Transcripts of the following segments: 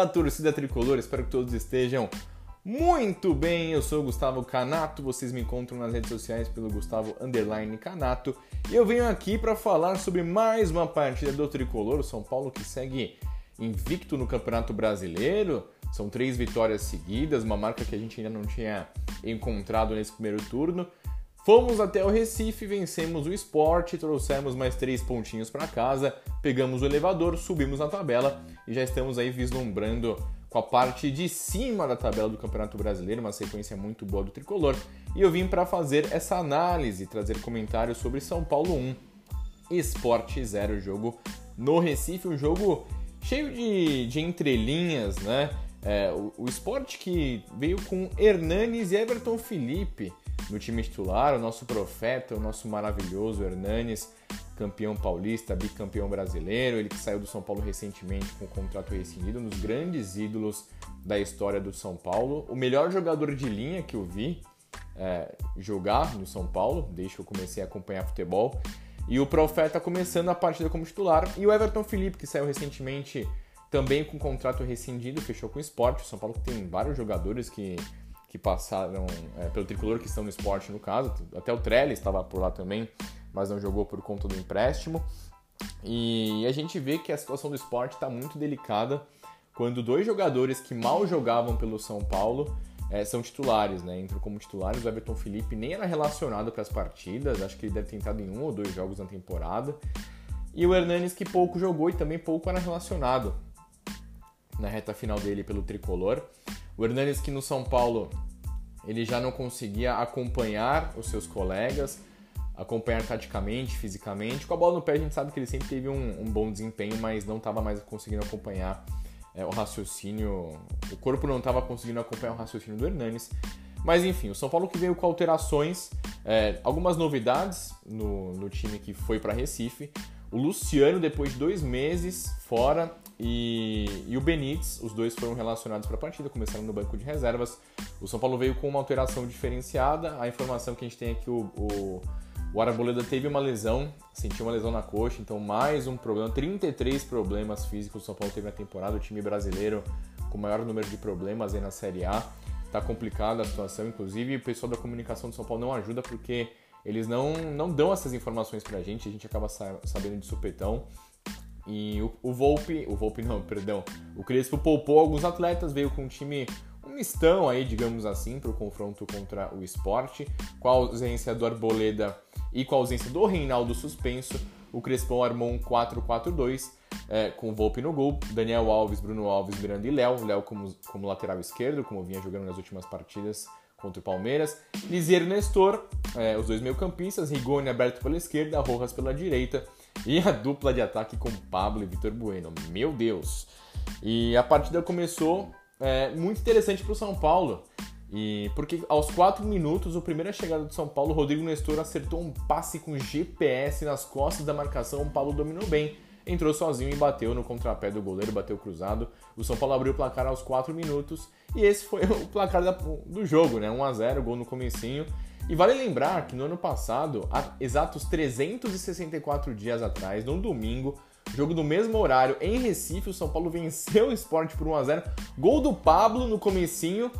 Fala torcida tricolor, espero que todos estejam muito bem. Eu sou o Gustavo Canato, vocês me encontram nas redes sociais pelo Gustavo Underline Canato e eu venho aqui para falar sobre mais uma partida do tricolor, o São Paulo que segue invicto no Campeonato Brasileiro. São três vitórias seguidas, uma marca que a gente ainda não tinha encontrado nesse primeiro turno. Fomos até o Recife, vencemos o esporte, trouxemos mais três pontinhos para casa, pegamos o elevador, subimos na tabela e já estamos aí vislumbrando com a parte de cima da tabela do Campeonato Brasileiro, uma sequência muito boa do tricolor. E eu vim para fazer essa análise, trazer comentários sobre São Paulo 1, Esporte 0, jogo no Recife, um jogo cheio de, de entrelinhas, né? É, o, o esporte que veio com Hernanes e Everton Felipe no time titular, o nosso profeta, o nosso maravilhoso Hernanes, campeão paulista, bicampeão brasileiro, ele que saiu do São Paulo recentemente com o contrato rescindido, um dos grandes ídolos da história do São Paulo, o melhor jogador de linha que eu vi é, jogar no São Paulo, desde que eu comecei a acompanhar futebol, e o Profeta começando a partida como titular, e o Everton Felipe, que saiu recentemente também com contrato rescindido, fechou com o esporte. O São Paulo tem vários jogadores que que passaram é, pelo tricolor que estão no esporte no caso. Até o Trellis estava por lá também, mas não jogou por conta do empréstimo. E a gente vê que a situação do esporte está muito delicada quando dois jogadores que mal jogavam pelo São Paulo é, são titulares, né? Entram como titulares. O Everton Felipe nem era relacionado para as partidas, acho que ele deve ter entrado em um ou dois jogos na temporada. E o Hernanes que pouco jogou e também pouco era relacionado na reta final dele pelo tricolor. O Hernanes que no São Paulo ele já não conseguia acompanhar os seus colegas, acompanhar taticamente, fisicamente. Com a bola no pé a gente sabe que ele sempre teve um, um bom desempenho, mas não estava mais conseguindo acompanhar é, o raciocínio. O corpo não estava conseguindo acompanhar o raciocínio do Hernanes. Mas enfim, o São Paulo que veio com alterações, é, algumas novidades no, no time que foi para Recife. O Luciano, depois de dois meses fora, e, e o Benítez, os dois foram relacionados para a partida, começaram no banco de reservas. O São Paulo veio com uma alteração diferenciada. A informação que a gente tem é que o, o, o Araboleda teve uma lesão, sentiu uma lesão na coxa, então mais um problema. 33 problemas físicos o São Paulo teve na temporada. O time brasileiro com o maior número de problemas aí na Série A. Tá complicada a situação, inclusive o pessoal da comunicação do São Paulo não ajuda porque eles não, não dão essas informações pra gente, a gente acaba sabendo de supetão. E o, o Volpe, o Volpe não, perdão, o Crespo poupou alguns atletas, veio com um time um mistão aí, digamos assim, para o confronto contra o esporte, com a ausência do Arboleda e com a ausência do Reinaldo suspenso, o Crespão armou um 4-4-2, é, com o Volpe no gol, Daniel Alves, Bruno Alves, Miranda e Léo, Léo como, como lateral esquerdo, como vinha jogando nas últimas partidas contra o Palmeiras, Liseiro Nestor, é, os dois meio-campistas, Rigoni aberto pela esquerda, Rojas pela direita, e a dupla de ataque com Pablo e Vitor Bueno. Meu Deus! E a partida começou é, muito interessante para o São Paulo. E porque aos 4 minutos, a primeira chegada do São Paulo, Rodrigo Nestor acertou um passe com GPS nas costas da marcação. O Paulo dominou bem, entrou sozinho e bateu no contrapé do goleiro, bateu cruzado. O São Paulo abriu o placar aos 4 minutos e esse foi o placar do jogo, né? 1 a 0, gol no comecinho. E vale lembrar que no ano passado, há exatos 364 dias atrás, num domingo, jogo do mesmo horário em Recife, o São Paulo venceu o esporte por 1x0. Gol do Pablo no comecinho,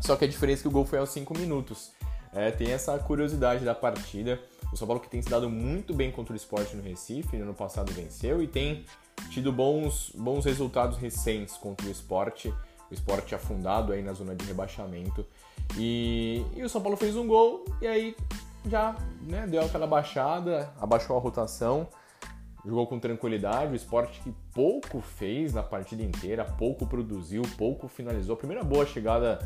só que a diferença é que o gol foi aos 5 minutos. É, tem essa curiosidade da partida. O São Paulo que tem se dado muito bem contra o esporte no Recife, no ano passado venceu e tem tido bons, bons resultados recentes contra o esporte. O esporte afundado aí na zona de rebaixamento. E, e o São Paulo fez um gol e aí já né, deu aquela baixada, abaixou a rotação, jogou com tranquilidade, o esporte que pouco fez na partida inteira, pouco produziu, pouco finalizou. A primeira boa chegada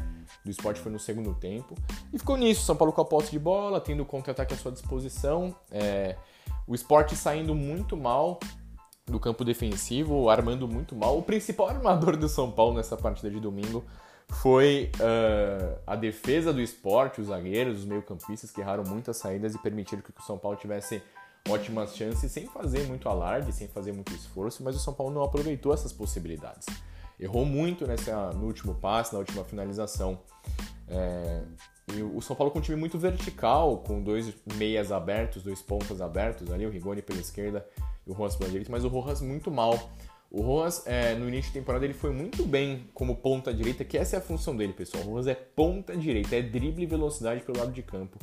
do esporte foi no segundo tempo. E ficou nisso, São Paulo com a posse de bola, tendo o contra-ataque à sua disposição. É, o esporte saindo muito mal do campo defensivo, armando muito mal. O principal armador do São Paulo nessa partida de domingo foi uh, a defesa do esporte, os zagueiros, os meio-campistas que erraram muitas saídas e permitiram que o São Paulo tivesse ótimas chances sem fazer muito alarde, sem fazer muito esforço, mas o São Paulo não aproveitou essas possibilidades. Errou muito nessa, no último passe, na última finalização. É, e o São Paulo com um time muito vertical, com dois meias abertos, dois pontas abertos ali, o Rigoni pela esquerda e o Rojas pela direita, mas o Rojas muito mal. O Rojas, é, no início de temporada, ele foi muito bem como ponta direita, que essa é a função dele, pessoal. O Rojas é ponta direita, é drible e velocidade pelo lado de campo.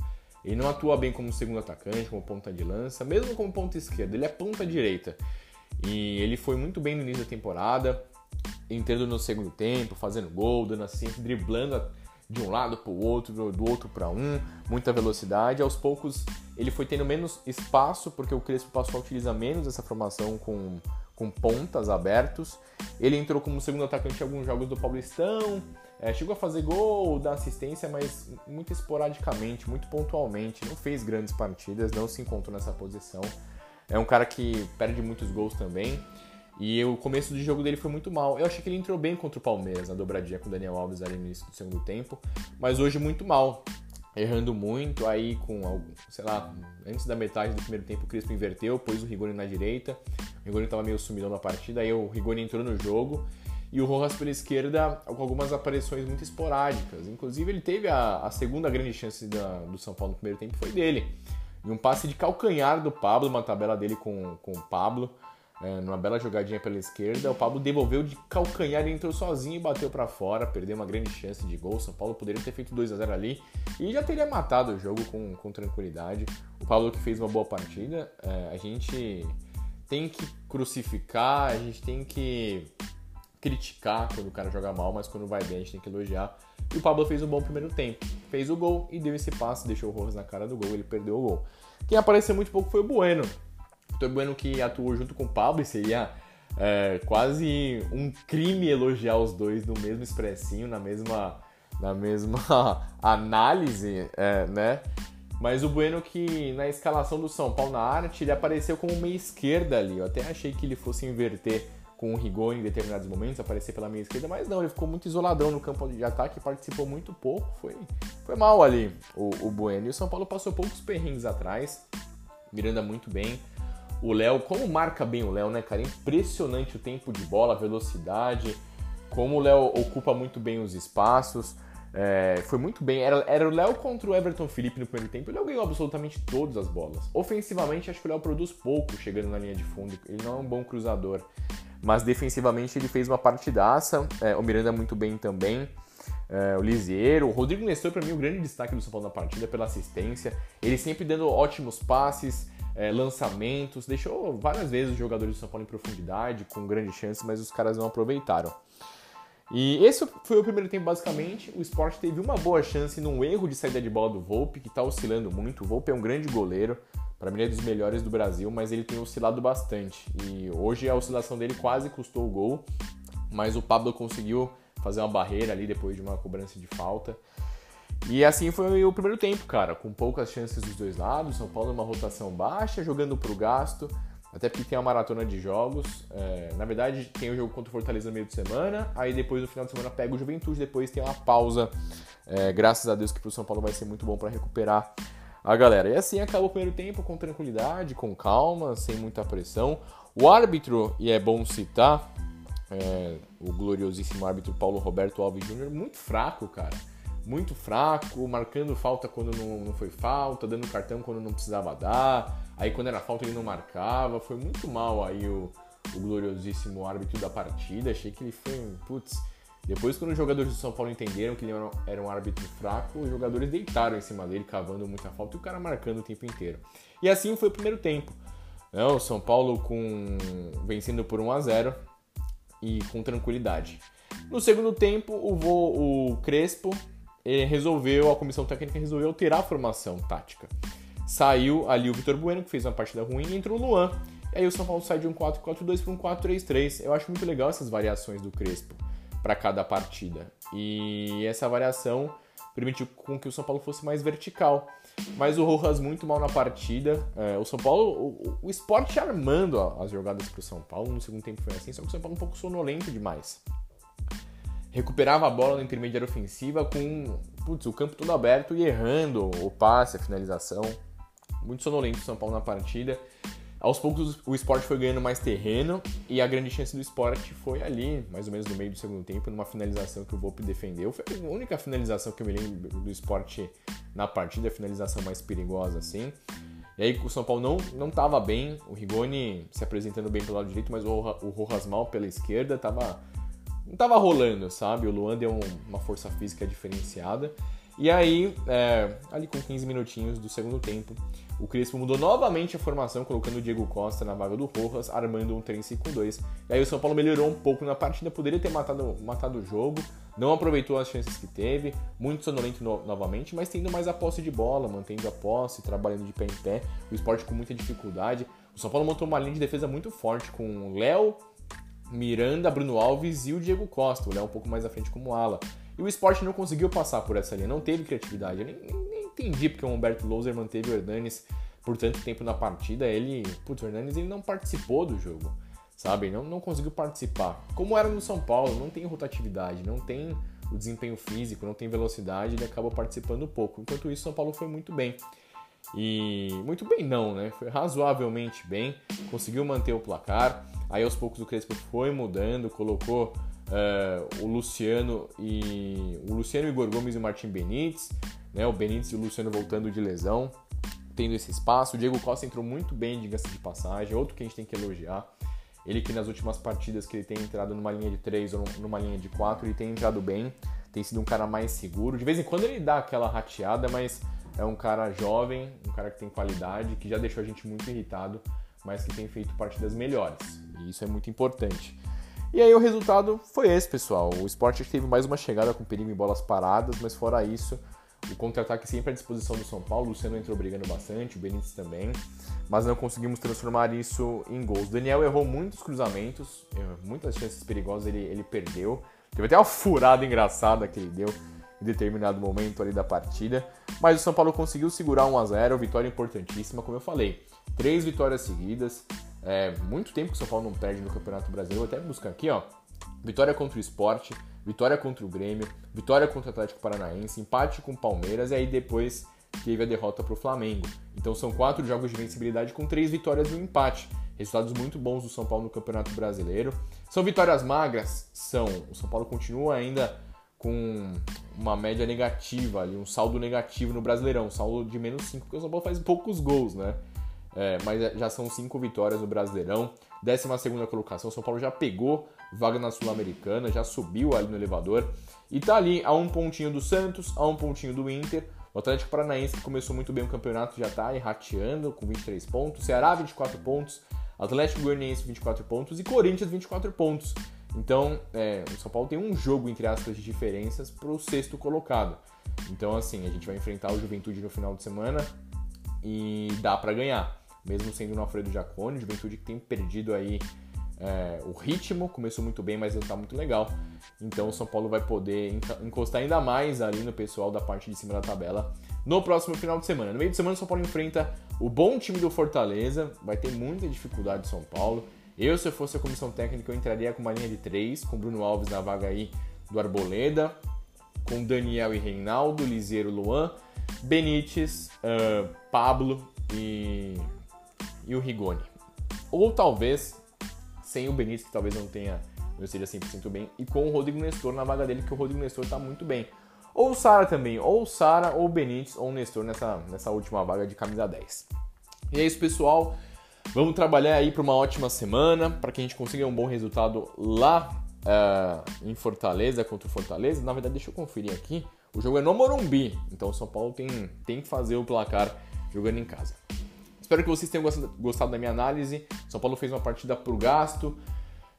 Ele não atua bem como segundo atacante, como ponta de lança, mesmo como ponta esquerda, ele é ponta direita. E ele foi muito bem no início da temporada, entrando no segundo tempo, fazendo gol, dando assistência, driblando de um lado para o outro, do outro para um, muita velocidade. Aos poucos ele foi tendo menos espaço, porque o Crespo passou a utilizar menos essa formação com, com pontas abertos. Ele entrou como segundo atacante em alguns jogos do Paulistão, é, chegou a fazer gol, dar assistência, mas muito esporadicamente, muito pontualmente. Não fez grandes partidas, não se encontrou nessa posição. É um cara que perde muitos gols também. E o começo do jogo dele foi muito mal. Eu achei que ele entrou bem contra o Palmeiras, na dobradinha com o Daniel Alves ali no início do segundo tempo, mas hoje muito mal. Errando muito, aí com, sei lá, antes da metade do primeiro tempo o Crispo inverteu, pôs o Rigoni na direita. Rigoni estava meio sumidão na partida, aí o Rigoni entrou no jogo e o Rojas pela esquerda com algumas aparições muito esporádicas. Inclusive, ele teve a, a segunda grande chance da, do São Paulo no primeiro tempo, foi dele. E um passe de calcanhar do Pablo, uma tabela dele com, com o Pablo, é, numa bela jogadinha pela esquerda. O Pablo devolveu de calcanhar, e entrou sozinho e bateu para fora, perdeu uma grande chance de gol. O São Paulo poderia ter feito 2 a 0 ali e já teria matado o jogo com, com tranquilidade. O Pablo que fez uma boa partida, é, a gente tem que crucificar, a gente tem que criticar quando o cara joga mal, mas quando vai bem a gente tem que elogiar. E o Pablo fez um bom primeiro tempo. Fez o gol e deu esse passe, deixou o Rojas na cara do gol, ele perdeu o gol. Quem apareceu muito pouco foi o Bueno. O Bueno que atuou junto com o Pablo e seria é, quase um crime elogiar os dois no mesmo expressinho, na mesma, na mesma análise, é, né? Mas o Bueno que na escalação do São Paulo na arte, ele apareceu como meia esquerda ali. Eu até achei que ele fosse inverter com o Rigoni em determinados momentos, aparecer pela meia esquerda, mas não, ele ficou muito isoladão no campo de ataque, participou muito pouco, foi, foi mal ali o, o Bueno. E o São Paulo passou poucos perrengues atrás, Miranda muito bem. O Léo, como marca bem o Léo, né, cara? Impressionante o tempo de bola, a velocidade, como o Léo ocupa muito bem os espaços. É, foi muito bem. Era, era o Léo contra o Everton Felipe no primeiro tempo. O Léo ganhou absolutamente todas as bolas. Ofensivamente, acho que o Léo produz pouco chegando na linha de fundo. Ele não é um bom cruzador mas defensivamente ele fez uma partidaça. É, o Miranda muito bem também. É, o Lisieiro, o Rodrigo Nestor, para mim, o grande destaque do São Paulo na partida pela assistência. Ele sempre dando ótimos passes, é, lançamentos, deixou várias vezes os jogadores do São Paulo em profundidade, com grandes chances, mas os caras não aproveitaram. E esse foi o primeiro tempo, basicamente. O Sport teve uma boa chance num erro de saída de bola do Volpe, que está oscilando muito. O Volpe é um grande goleiro, para mim, é dos melhores do Brasil, mas ele tem oscilado bastante. E hoje a oscilação dele quase custou o gol, mas o Pablo conseguiu fazer uma barreira ali depois de uma cobrança de falta. E assim foi o primeiro tempo, cara, com poucas chances dos dois lados. São Paulo numa rotação baixa, jogando pro gasto, até porque tem uma maratona de jogos. É, na verdade, tem o jogo contra o Fortaleza no meio de semana, aí depois no final de semana pega o Juventude, depois tem uma pausa. É, graças a Deus que pro São Paulo vai ser muito bom para recuperar a galera. E assim acabou o primeiro tempo com tranquilidade, com calma, sem muita pressão. O árbitro, e é bom citar, é, o gloriosíssimo árbitro Paulo Roberto Alves Júnior, muito fraco, cara. Muito fraco, marcando falta quando não, não foi falta, dando cartão quando não precisava dar. Aí quando era falta ele não marcava. Foi muito mal aí o, o gloriosíssimo árbitro da partida. Achei que ele foi, putz, depois, quando os jogadores do São Paulo entenderam que ele era um árbitro fraco, os jogadores deitaram em cima dele, cavando muita falta e o cara marcando o tempo inteiro. E assim foi o primeiro tempo. Né? O São Paulo com vencendo por 1 a 0 e com tranquilidade. No segundo tempo, o, vo... o Crespo resolveu, a comissão técnica resolveu alterar a formação tática. Saiu ali o Vitor Bueno, que fez uma partida ruim, e entrou o Luan, E aí o São Paulo sai de um 4-4-2 para um 4-3-3. Eu acho muito legal essas variações do Crespo para cada partida. E essa variação permitiu com que o São Paulo fosse mais vertical. Mas o Rojas muito mal na partida. É, o São Paulo, o, o esporte armando as jogadas para o São Paulo. No segundo tempo foi assim, só que o São Paulo um pouco sonolento demais. Recuperava a bola na intermediária ofensiva com putz, o campo todo aberto e errando o passe, a finalização. Muito sonolento o São Paulo na partida. Aos poucos o esporte foi ganhando mais terreno e a grande chance do esporte foi ali, mais ou menos no meio do segundo tempo, numa finalização que o Volpe defendeu. Foi a única finalização que eu me lembro do esporte na partida, a finalização mais perigosa assim. E aí o São Paulo não não estava bem, o Rigoni se apresentando bem pelo lado direito, mas o, o Rojas mal pela esquerda tava não tava rolando, sabe? O Luan deu um, uma força física diferenciada. E aí, é, ali com 15 minutinhos do segundo tempo, o Crespo mudou novamente a formação, colocando o Diego Costa na vaga do Rojas, armando um 3-5-2. E aí o São Paulo melhorou um pouco na partida, poderia ter matado, matado o jogo, não aproveitou as chances que teve, muito sonolento no, novamente, mas tendo mais a posse de bola, mantendo a posse, trabalhando de pé em pé, o esporte com muita dificuldade. O São Paulo montou uma linha de defesa muito forte com Léo, Miranda, Bruno Alves e o Diego Costa, o Léo um pouco mais à frente como ala. E o esporte não conseguiu passar por essa linha, não teve criatividade. Nem, nem entendi porque o Humberto Louser manteve o Hernanes por tanto tempo na partida. Ele, putz, o Hernanes ele não participou do jogo, sabe? Não, não conseguiu participar. Como era no São Paulo, não tem rotatividade, não tem o desempenho físico, não tem velocidade, ele acabou participando pouco. Enquanto isso, o São Paulo foi muito bem. E muito bem não, né? Foi razoavelmente bem, conseguiu manter o placar. Aí aos poucos o Crespo foi mudando, colocou uh, o Luciano e o Luciano Igor Gomes e o Martim Benítez, né? O Benítez e o Luciano voltando de lesão, tendo esse espaço. O Diego Costa entrou muito bem, diga-se de passagem, outro que a gente tem que elogiar. Ele que nas últimas partidas que ele tem entrado numa linha de 3 ou numa linha de 4, ele tem entrado bem, tem sido um cara mais seguro. De vez em quando ele dá aquela rateada, mas é um cara jovem, um cara que tem qualidade, que já deixou a gente muito irritado, mas que tem feito partidas melhores. E isso é muito importante. E aí o resultado foi esse, pessoal. O Sport teve mais uma chegada com perigo em bolas paradas, mas fora isso, o contra-ataque sempre à disposição do São Paulo. O Luciano entrou brigando bastante, o Benítez também, mas não conseguimos transformar isso em gols. O Daniel errou muitos cruzamentos, muitas chances perigosas ele, ele perdeu. Teve até uma furada engraçada que ele deu em determinado momento ali da partida, mas o São Paulo conseguiu segurar 1 a 0, vitória importantíssima, como eu falei. Três vitórias seguidas, é, muito tempo que o São Paulo não perde no Campeonato Brasileiro. Vou até buscar aqui, ó. Vitória contra o Esporte, vitória contra o Grêmio, vitória contra o Atlético Paranaense, empate com o Palmeiras e aí depois teve a derrota para o Flamengo. Então são quatro jogos de vencibilidade com três vitórias e um empate. Resultados muito bons do São Paulo no Campeonato Brasileiro. São vitórias magras? São. O São Paulo continua ainda com uma média negativa ali, um saldo negativo no Brasileirão, um saldo de menos 5, porque o São Paulo faz poucos gols, né? É, mas já são cinco vitórias no Brasileirão. 12 colocação, São Paulo já pegou vaga na Sul-Americana, já subiu ali no elevador. E tá ali a um pontinho do Santos, a um pontinho do Inter. O Atlético Paranaense, que começou muito bem o campeonato, já tá aí rateando com 23 pontos. Ceará, 24 pontos. Atlético Goianiense, 24 pontos. E Corinthians, 24 pontos. Então, é, o São Paulo tem um jogo, entre aspas, de diferenças para o sexto colocado. Então, assim, a gente vai enfrentar o Juventude no final de semana e dá para ganhar mesmo sendo no Alfredo Jacone, Juventude que tem perdido aí é, o ritmo, começou muito bem, mas não está muito legal. Então o São Paulo vai poder encostar ainda mais ali no pessoal da parte de cima da tabela no próximo final de semana. No meio de semana o São Paulo enfrenta o bom time do Fortaleza, vai ter muita dificuldade de São Paulo. Eu, se eu fosse a comissão técnica, eu entraria com uma linha de três, com Bruno Alves na vaga aí do Arboleda, com Daniel e Reinaldo, Liseiro Luan, Benítez, uh, Pablo e e o Rigoni. Ou talvez sem o Benítez, que talvez não tenha, não seja 100% bem, e com o Rodrigo Nestor na vaga dele, que o Rodrigo Nestor está muito bem. Ou o Sara também, ou o Sara, ou o Benítez, ou o Nestor nessa, nessa última vaga de camisa 10. E é isso, pessoal. Vamos trabalhar aí para uma ótima semana, para que a gente consiga um bom resultado lá uh, em Fortaleza, contra o Fortaleza. Na verdade, deixa eu conferir aqui. O jogo é no Morumbi, então o São Paulo tem, tem que fazer o placar jogando em casa. Espero que vocês tenham gostado da minha análise. São Paulo fez uma partida por gasto.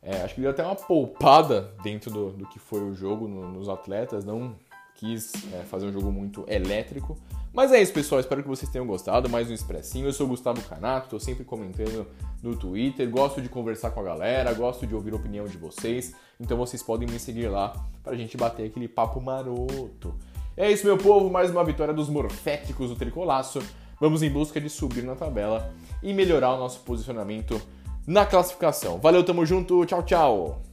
É, acho que deu até uma poupada dentro do, do que foi o jogo no, nos atletas. Não quis é, fazer um jogo muito elétrico, Mas é isso, pessoal. Espero que vocês tenham gostado. Mais um expressinho. Eu sou o Gustavo Canato, estou sempre comentando no Twitter. Gosto de conversar com a galera, gosto de ouvir a opinião de vocês. Então vocês podem me seguir lá pra gente bater aquele papo maroto. É isso, meu povo. Mais uma vitória dos morféticos do Tricolaço. Vamos em busca de subir na tabela e melhorar o nosso posicionamento na classificação. Valeu, tamo junto. Tchau, tchau.